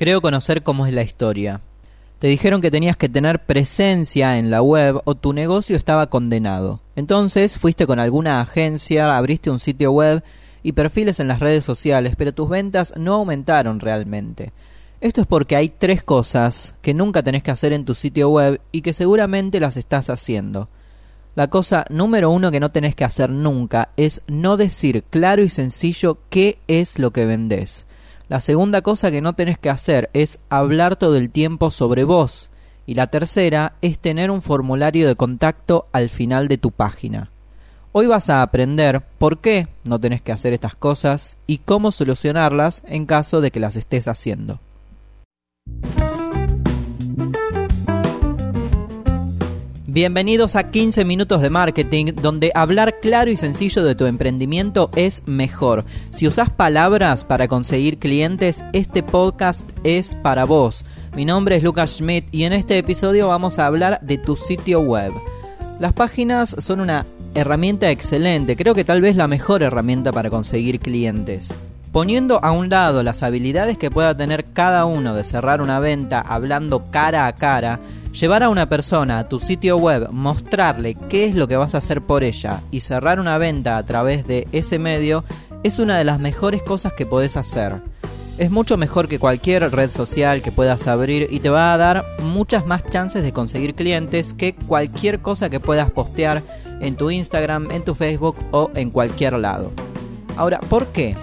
Creo conocer cómo es la historia. Te dijeron que tenías que tener presencia en la web o tu negocio estaba condenado. Entonces fuiste con alguna agencia, abriste un sitio web y perfiles en las redes sociales, pero tus ventas no aumentaron realmente. Esto es porque hay tres cosas que nunca tenés que hacer en tu sitio web y que seguramente las estás haciendo. La cosa número uno que no tenés que hacer nunca es no decir claro y sencillo qué es lo que vendés. La segunda cosa que no tenés que hacer es hablar todo el tiempo sobre vos. Y la tercera es tener un formulario de contacto al final de tu página. Hoy vas a aprender por qué no tenés que hacer estas cosas y cómo solucionarlas en caso de que las estés haciendo. Bienvenidos a 15 minutos de marketing, donde hablar claro y sencillo de tu emprendimiento es mejor. Si usas palabras para conseguir clientes, este podcast es para vos. Mi nombre es Lucas Schmidt y en este episodio vamos a hablar de tu sitio web. Las páginas son una herramienta excelente, creo que tal vez la mejor herramienta para conseguir clientes. Poniendo a un lado las habilidades que pueda tener cada uno de cerrar una venta hablando cara a cara, Llevar a una persona a tu sitio web, mostrarle qué es lo que vas a hacer por ella y cerrar una venta a través de ese medio es una de las mejores cosas que podés hacer. Es mucho mejor que cualquier red social que puedas abrir y te va a dar muchas más chances de conseguir clientes que cualquier cosa que puedas postear en tu Instagram, en tu Facebook o en cualquier lado. Ahora, ¿por qué?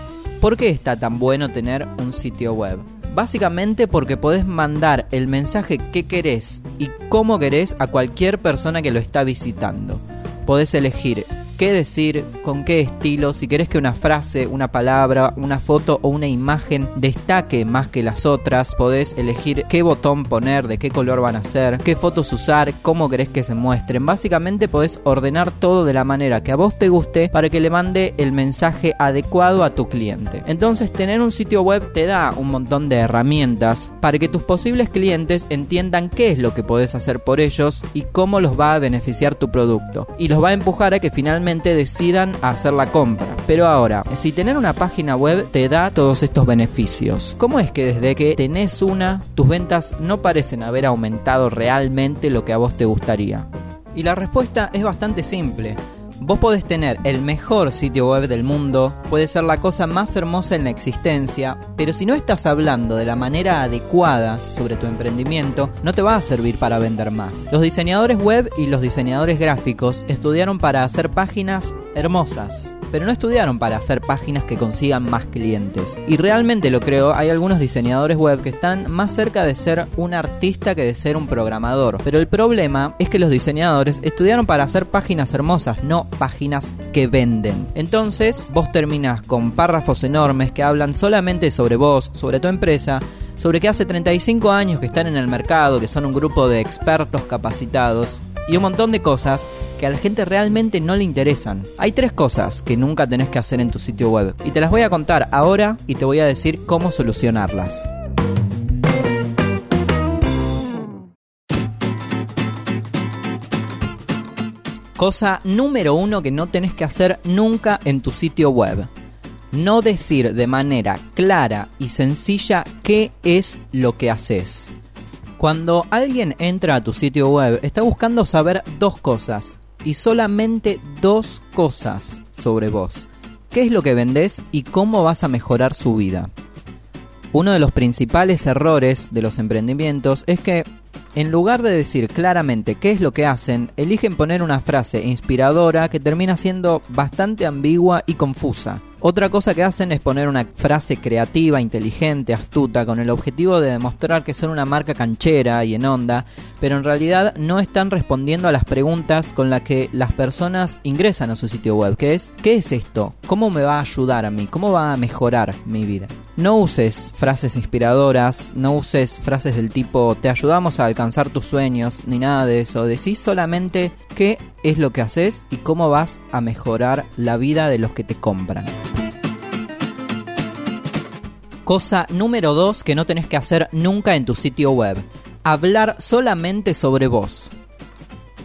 ¿Por qué está tan bueno tener un sitio web? Básicamente porque podés mandar el mensaje que querés y cómo querés a cualquier persona que lo está visitando. Podés elegir qué decir, con qué estilo, si querés que una frase, una palabra, una foto o una imagen destaque más que las otras, podés elegir qué botón poner, de qué color van a ser, qué fotos usar, cómo querés que se muestren. Básicamente podés ordenar todo de la manera que a vos te guste para que le mande el mensaje adecuado a tu cliente. Entonces tener un sitio web te da un montón de herramientas para que tus posibles clientes entiendan qué es lo que podés hacer por ellos y cómo los va a beneficiar tu producto. Y los va a empujar a que finalmente decidan hacer la compra. Pero ahora, si tener una página web te da todos estos beneficios, ¿cómo es que desde que tenés una, tus ventas no parecen haber aumentado realmente lo que a vos te gustaría? Y la respuesta es bastante simple. Vos podés tener el mejor sitio web del mundo, puede ser la cosa más hermosa en la existencia, pero si no estás hablando de la manera adecuada sobre tu emprendimiento, no te va a servir para vender más. Los diseñadores web y los diseñadores gráficos estudiaron para hacer páginas hermosas, pero no estudiaron para hacer páginas que consigan más clientes. Y realmente lo creo, hay algunos diseñadores web que están más cerca de ser un artista que de ser un programador. Pero el problema es que los diseñadores estudiaron para hacer páginas hermosas, no páginas que venden. Entonces vos terminás con párrafos enormes que hablan solamente sobre vos, sobre tu empresa, sobre que hace 35 años que están en el mercado, que son un grupo de expertos capacitados y un montón de cosas que a la gente realmente no le interesan. Hay tres cosas que nunca tenés que hacer en tu sitio web y te las voy a contar ahora y te voy a decir cómo solucionarlas. Cosa número uno que no tenés que hacer nunca en tu sitio web. No decir de manera clara y sencilla qué es lo que haces. Cuando alguien entra a tu sitio web, está buscando saber dos cosas y solamente dos cosas sobre vos. ¿Qué es lo que vendés y cómo vas a mejorar su vida? Uno de los principales errores de los emprendimientos es que en lugar de decir claramente qué es lo que hacen, eligen poner una frase inspiradora que termina siendo bastante ambigua y confusa. Otra cosa que hacen es poner una frase creativa, inteligente, astuta, con el objetivo de demostrar que son una marca canchera y en onda, pero en realidad no están respondiendo a las preguntas con las que las personas ingresan a su sitio web, que es ¿qué es esto? ¿Cómo me va a ayudar a mí? ¿Cómo va a mejorar mi vida? No uses frases inspiradoras, no uses frases del tipo te ayudamos a alcanzar tus sueños, ni nada de eso. Decís solamente qué es lo que haces y cómo vas a mejorar la vida de los que te compran. Cosa número 2 que no tenés que hacer nunca en tu sitio web. Hablar solamente sobre vos.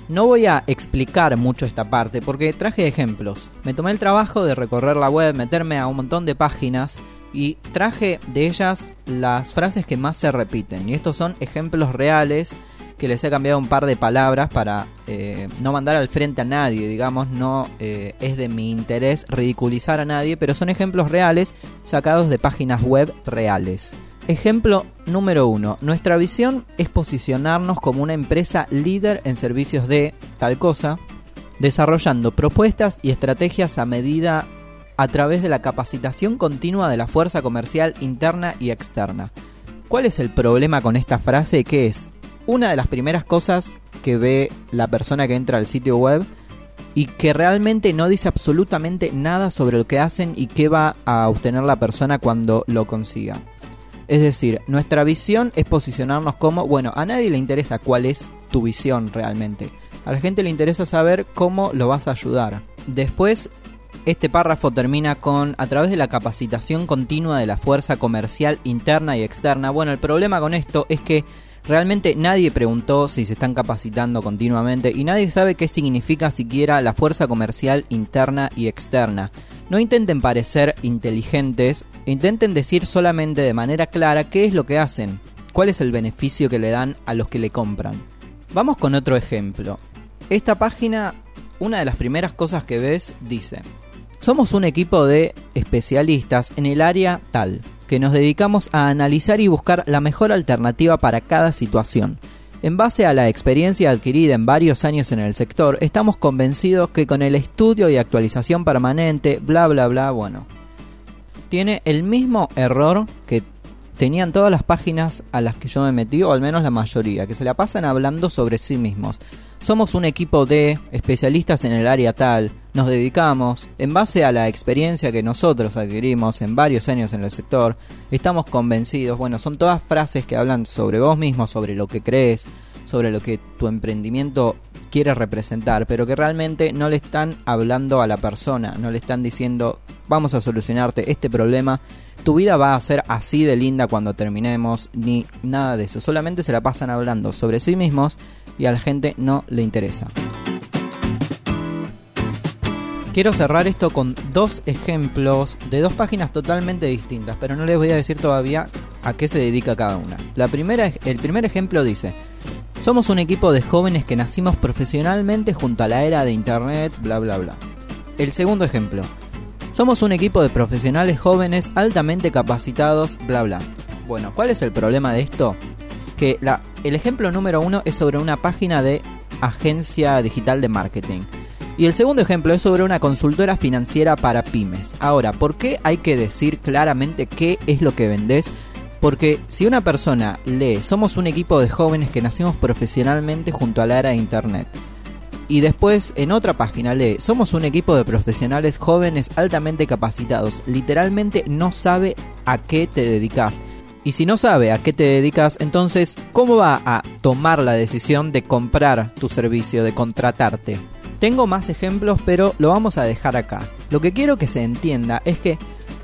No voy a explicar mucho esta parte porque traje ejemplos. Me tomé el trabajo de recorrer la web, meterme a un montón de páginas Y traje de ellas las frases que más se repiten. Y estos son ejemplos reales que les he cambiado un par de palabras para eh, no mandar al frente a nadie, digamos, no eh, es de mi interés ridiculizar a nadie, pero son ejemplos reales sacados de páginas web reales. Ejemplo número uno. Nuestra visión es posicionarnos como una empresa líder en servicios de tal cosa, desarrollando propuestas y estrategias a medida a través de la capacitación continua de la fuerza comercial interna y externa. ¿Cuál es el problema con esta frase? Que es una de las primeras cosas que ve la persona que entra al sitio web y que realmente no dice absolutamente nada sobre lo que hacen y qué va a obtener la persona cuando lo consiga. Es decir, nuestra visión es posicionarnos como, bueno, a nadie le interesa cuál es tu visión realmente. A la gente le interesa saber cómo lo vas a ayudar. Después, este párrafo termina con, a través de la capacitación continua de la fuerza comercial interna y externa. Bueno, el problema con esto es que Realmente nadie preguntó si se están capacitando continuamente y nadie sabe qué significa siquiera la fuerza comercial interna y externa. No intenten parecer inteligentes, intenten decir solamente de manera clara qué es lo que hacen, cuál es el beneficio que le dan a los que le compran. Vamos con otro ejemplo. Esta página, una de las primeras cosas que ves dice, somos un equipo de especialistas en el área tal que nos dedicamos a analizar y buscar la mejor alternativa para cada situación. En base a la experiencia adquirida en varios años en el sector, estamos convencidos que con el estudio y actualización permanente, bla bla bla, bueno, tiene el mismo error que tenían todas las páginas a las que yo me metí, o al menos la mayoría, que se la pasan hablando sobre sí mismos. Somos un equipo de especialistas en el área tal, nos dedicamos, en base a la experiencia que nosotros adquirimos en varios años en el sector, estamos convencidos, bueno, son todas frases que hablan sobre vos mismo, sobre lo que crees, sobre lo que tu emprendimiento quiere representar, pero que realmente no le están hablando a la persona, no le están diciendo vamos a solucionarte este problema, tu vida va a ser así de linda cuando terminemos, ni nada de eso, solamente se la pasan hablando sobre sí mismos y a la gente no le interesa. Quiero cerrar esto con dos ejemplos de dos páginas totalmente distintas, pero no les voy a decir todavía a qué se dedica cada una. La primera, el primer ejemplo dice, somos un equipo de jóvenes que nacimos profesionalmente junto a la era de Internet, bla bla bla. El segundo ejemplo, somos un equipo de profesionales jóvenes altamente capacitados, bla bla. Bueno, ¿cuál es el problema de esto? Que el ejemplo número uno es sobre una página de agencia digital de marketing. Y el segundo ejemplo es sobre una consultora financiera para pymes. Ahora, ¿por qué hay que decir claramente qué es lo que vendés? Porque si una persona lee, somos un equipo de jóvenes que nacimos profesionalmente junto a la era de Internet. Y después en otra página lee, somos un equipo de profesionales jóvenes altamente capacitados. Literalmente no sabe a qué te dedicas. Y si no sabe a qué te dedicas, entonces, ¿cómo va a tomar la decisión de comprar tu servicio, de contratarte? Tengo más ejemplos, pero lo vamos a dejar acá. Lo que quiero que se entienda es que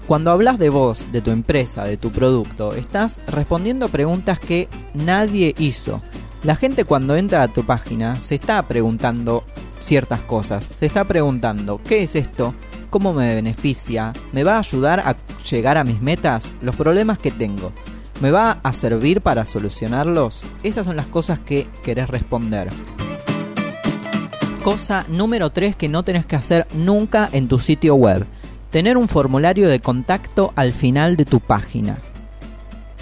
cuando hablas de vos, de tu empresa, de tu producto, estás respondiendo preguntas que nadie hizo. La gente cuando entra a tu página se está preguntando ciertas cosas. Se está preguntando, ¿qué es esto? ¿Cómo me beneficia? ¿Me va a ayudar a llegar a mis metas? ¿Los problemas que tengo? ¿Me va a servir para solucionarlos? Esas son las cosas que querés responder cosa número 3 que no tenés que hacer nunca en tu sitio web. Tener un formulario de contacto al final de tu página.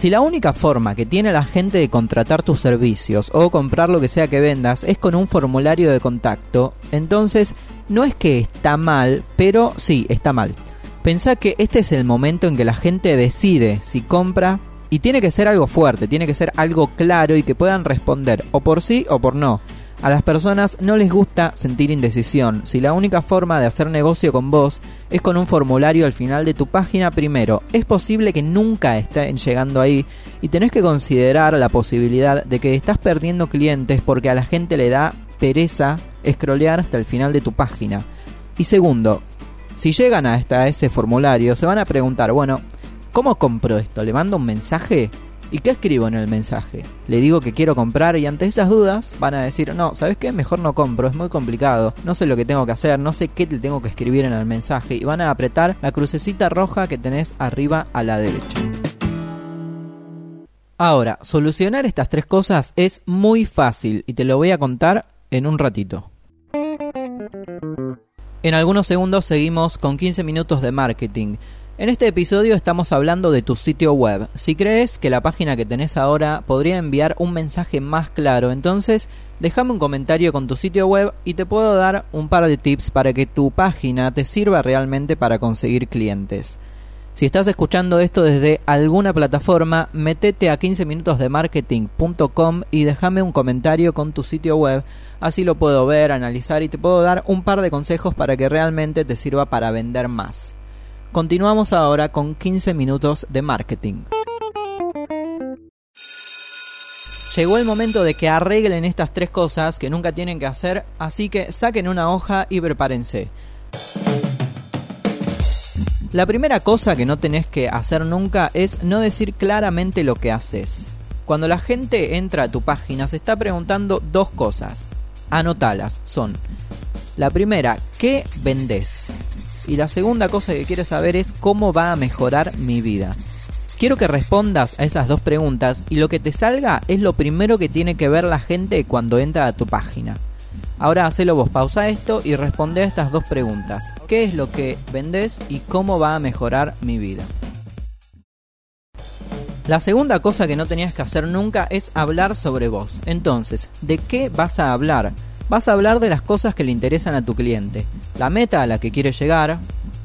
Si la única forma que tiene la gente de contratar tus servicios o comprar lo que sea que vendas es con un formulario de contacto, entonces no es que está mal, pero sí está mal. Pensá que este es el momento en que la gente decide si compra y tiene que ser algo fuerte, tiene que ser algo claro y que puedan responder o por sí o por no. A las personas no les gusta sentir indecisión. Si la única forma de hacer negocio con vos es con un formulario al final de tu página, primero, es posible que nunca estén llegando ahí y tenés que considerar la posibilidad de que estás perdiendo clientes porque a la gente le da pereza scrollear hasta el final de tu página. Y segundo, si llegan hasta ese formulario, se van a preguntar, bueno, ¿cómo compro esto? ¿Le mando un mensaje? ¿Y qué escribo en el mensaje? Le digo que quiero comprar y ante esas dudas van a decir, no, ¿sabes qué? Mejor no compro, es muy complicado, no sé lo que tengo que hacer, no sé qué te tengo que escribir en el mensaje y van a apretar la crucecita roja que tenés arriba a la derecha. Ahora, solucionar estas tres cosas es muy fácil y te lo voy a contar en un ratito. En algunos segundos seguimos con 15 minutos de marketing. En este episodio estamos hablando de tu sitio web. Si crees que la página que tenés ahora podría enviar un mensaje más claro, entonces déjame un comentario con tu sitio web y te puedo dar un par de tips para que tu página te sirva realmente para conseguir clientes. Si estás escuchando esto desde alguna plataforma, metete a 15minutosdemarketing.com y déjame un comentario con tu sitio web. Así lo puedo ver, analizar y te puedo dar un par de consejos para que realmente te sirva para vender más. Continuamos ahora con 15 minutos de marketing. Llegó el momento de que arreglen estas tres cosas que nunca tienen que hacer, así que saquen una hoja y prepárense. La primera cosa que no tenés que hacer nunca es no decir claramente lo que haces. Cuando la gente entra a tu página se está preguntando dos cosas. Anotalas, son la primera, ¿qué vendes? Y la segunda cosa que quiero saber es cómo va a mejorar mi vida. Quiero que respondas a esas dos preguntas y lo que te salga es lo primero que tiene que ver la gente cuando entra a tu página. Ahora hacelo vos, pausa esto y responde a estas dos preguntas. ¿Qué es lo que vendes y cómo va a mejorar mi vida? La segunda cosa que no tenías que hacer nunca es hablar sobre vos. Entonces, ¿de qué vas a hablar? Vas a hablar de las cosas que le interesan a tu cliente, la meta a la que quiere llegar,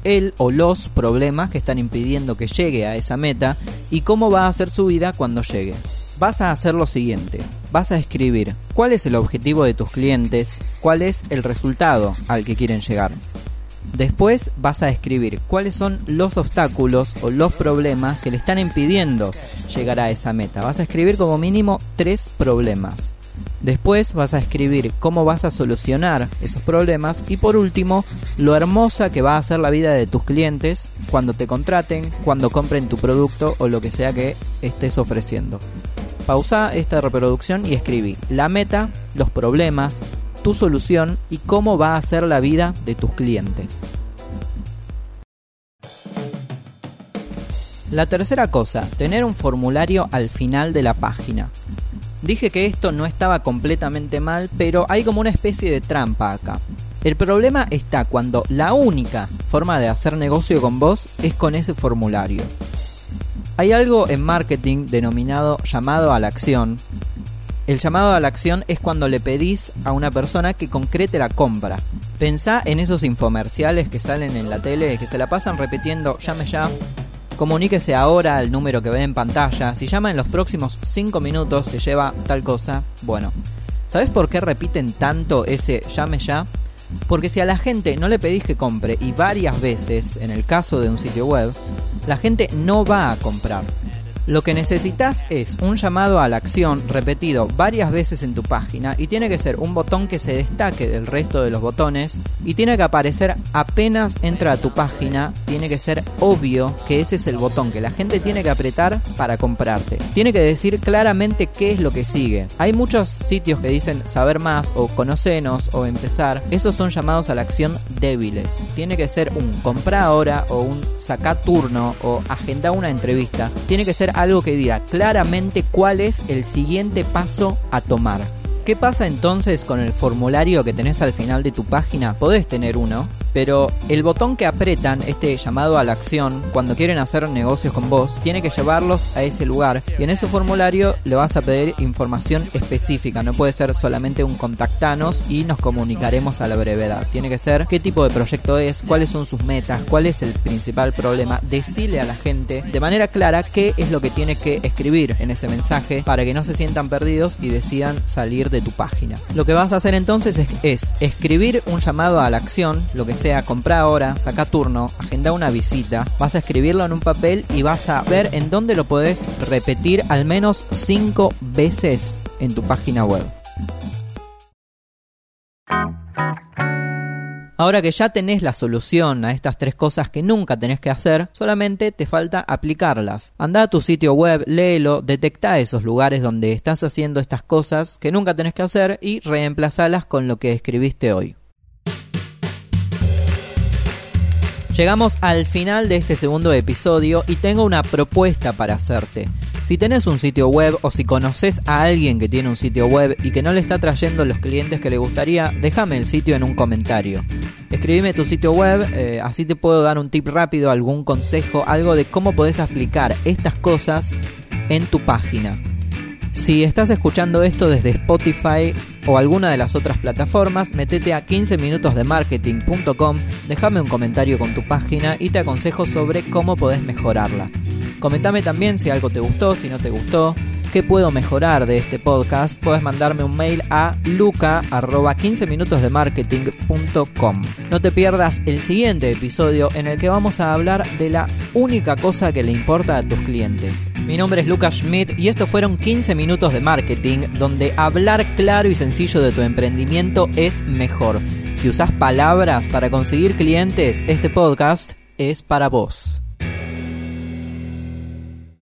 él o los problemas que están impidiendo que llegue a esa meta y cómo va a ser su vida cuando llegue vas a hacer lo siguiente. Vas a escribir cuál es el objetivo de tus clientes, cuál es el resultado al que quieren llegar. Después vas a escribir cuáles son los obstáculos o los problemas que le están impidiendo llegar a esa meta. Vas a escribir como mínimo tres problemas. Después vas a escribir cómo vas a solucionar esos problemas y por último lo hermosa que va a ser la vida de tus clientes cuando te contraten, cuando compren tu producto o lo que sea que estés ofreciendo. Pausa esta reproducción y escribí la meta, los problemas, tu solución y cómo va a ser la vida de tus clientes. La tercera cosa, tener un formulario al final de la página. Dije que esto no estaba completamente mal, pero hay como una especie de trampa acá. El problema está cuando la única forma de hacer negocio con vos es con ese formulario. Hay algo en marketing denominado llamado a la acción. El llamado a la acción es cuando le pedís a una persona que concrete la compra. Pensá en esos infomerciales que salen en la tele, que se la pasan repitiendo llame ya, comuníquese ahora al número que ve en pantalla, si llama en los próximos 5 minutos se lleva tal cosa. Bueno, ¿sabes por qué repiten tanto ese llame ya? Porque si a la gente no le pedís que compre y varias veces, en el caso de un sitio web, la gente no va a comprar. Lo que necesitas es un llamado a la acción repetido varias veces en tu página y tiene que ser un botón que se destaque del resto de los botones y tiene que aparecer apenas entra a tu página, tiene que ser obvio que ese es el botón que la gente tiene que apretar para comprarte. Tiene que decir claramente qué es lo que sigue. Hay muchos sitios que dicen saber más o conocenos o empezar. Esos son llamados a la acción débiles. Tiene que ser un compra ahora o un saca turno o agenda una entrevista. Tiene que ser algo que diga claramente cuál es el siguiente paso a tomar. ¿Qué pasa entonces con el formulario que tenés al final de tu página? Podés tener uno, pero el botón que apretan, este llamado a la acción, cuando quieren hacer negocios con vos, tiene que llevarlos a ese lugar y en ese formulario le vas a pedir información específica, no puede ser solamente un contactanos y nos comunicaremos a la brevedad. Tiene que ser qué tipo de proyecto es, cuáles son sus metas, cuál es el principal problema, decirle a la gente de manera clara qué es lo que tiene que escribir en ese mensaje para que no se sientan perdidos y decidan salir de tu página. Lo que vas a hacer entonces es, es escribir un llamado a la acción, lo que sea, compra ahora, saca turno, agenda una visita, vas a escribirlo en un papel y vas a ver en dónde lo podés repetir al menos 5 veces en tu página web. Ahora que ya tenés la solución a estas tres cosas que nunca tenés que hacer, solamente te falta aplicarlas. Anda a tu sitio web, léelo, detecta esos lugares donde estás haciendo estas cosas que nunca tenés que hacer y reemplazalas con lo que escribiste hoy. Llegamos al final de este segundo episodio y tengo una propuesta para hacerte. Si tenés un sitio web o si conoces a alguien que tiene un sitio web y que no le está trayendo los clientes que le gustaría, déjame el sitio en un comentario. Escribime tu sitio web, eh, así te puedo dar un tip rápido, algún consejo, algo de cómo podés aplicar estas cosas en tu página. Si estás escuchando esto desde Spotify o alguna de las otras plataformas, metete a 15minutosdemarketing.com, déjame un comentario con tu página y te aconsejo sobre cómo podés mejorarla. Comentame también si algo te gustó, si no te gustó, qué puedo mejorar de este podcast, puedes mandarme un mail a luca.15minutosdemarketing.com. No te pierdas el siguiente episodio en el que vamos a hablar de la única cosa que le importa a tus clientes. Mi nombre es Lucas Schmidt y estos fueron 15 minutos de marketing donde hablar claro y sencillo de tu emprendimiento es mejor. Si usas palabras para conseguir clientes, este podcast es para vos.